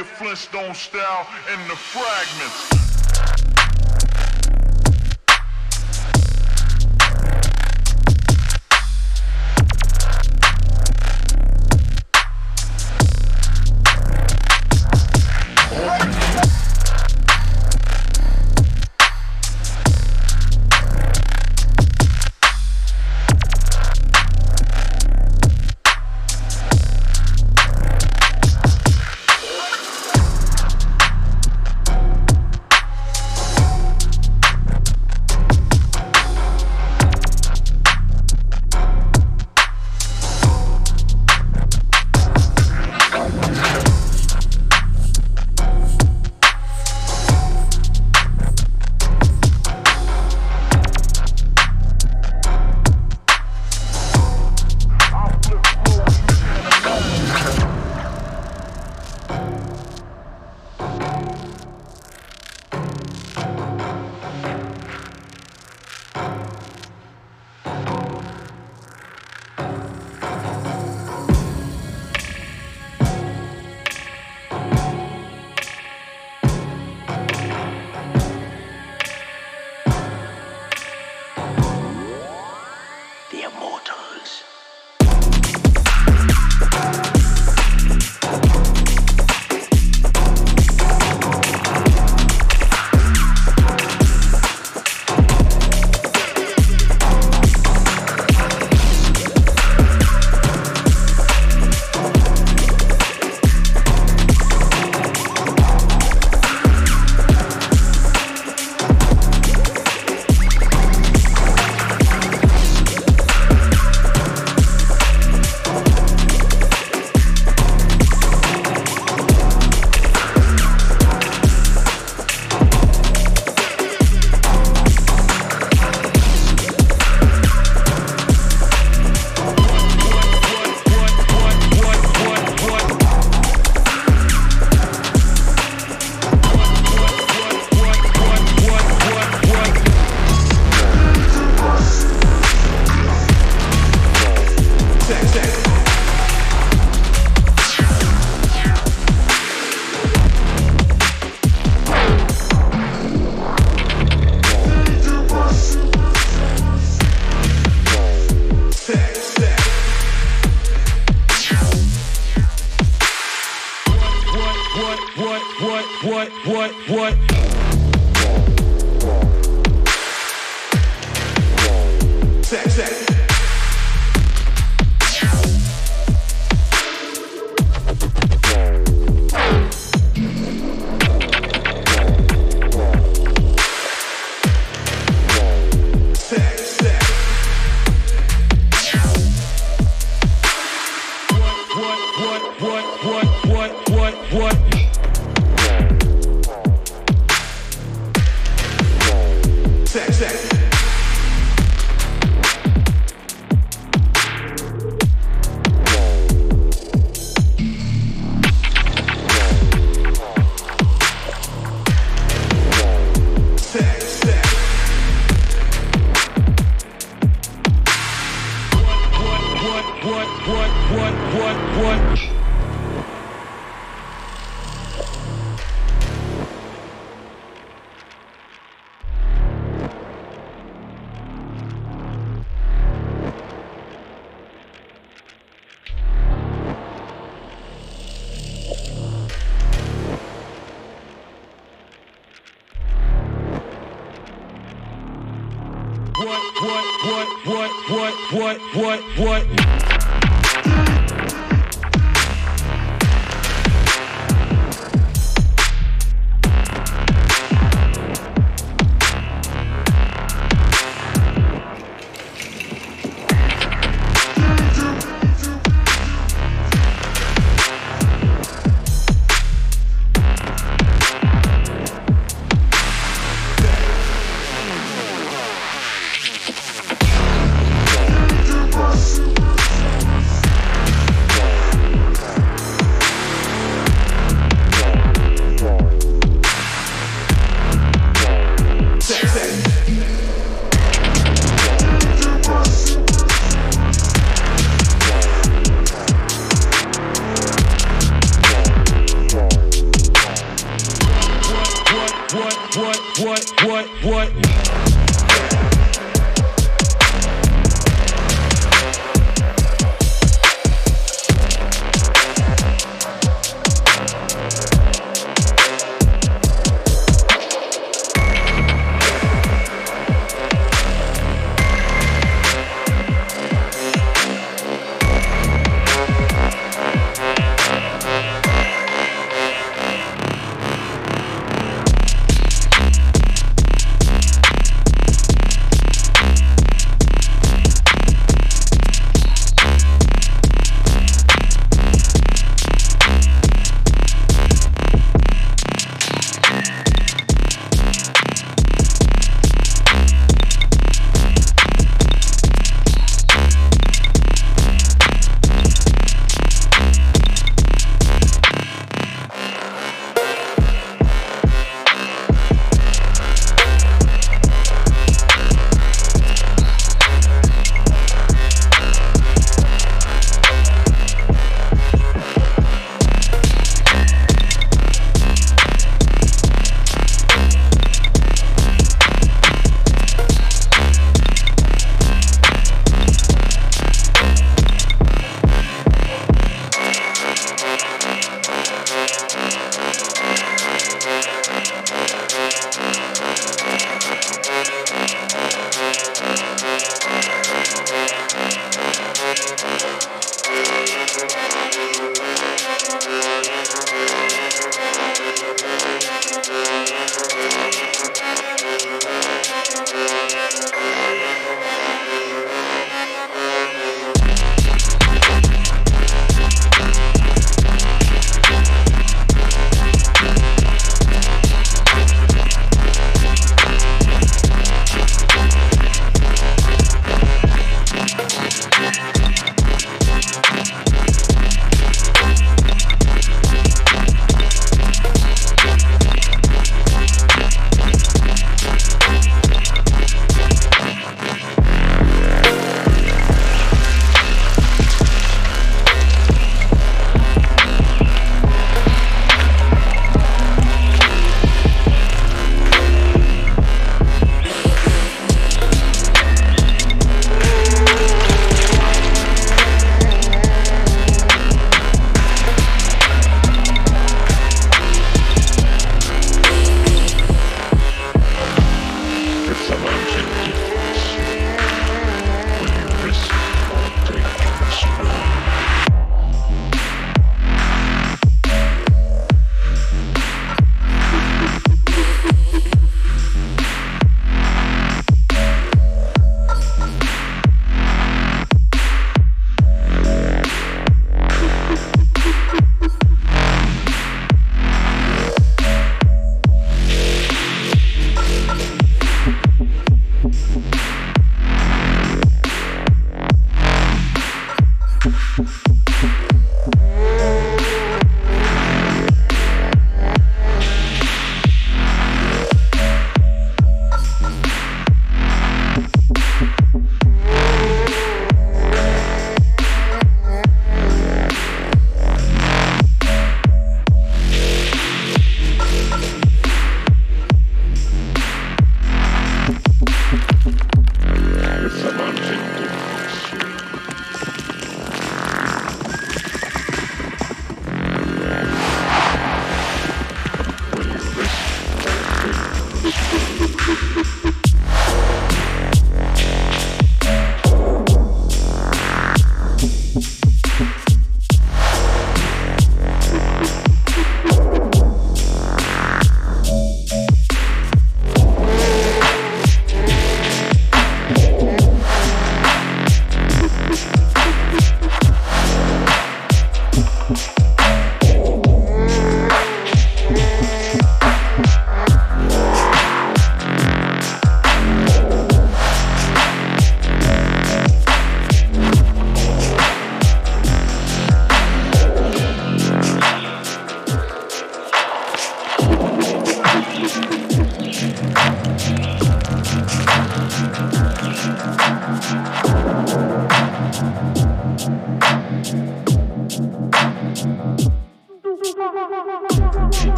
your Flintstone style in the fragments. what, what?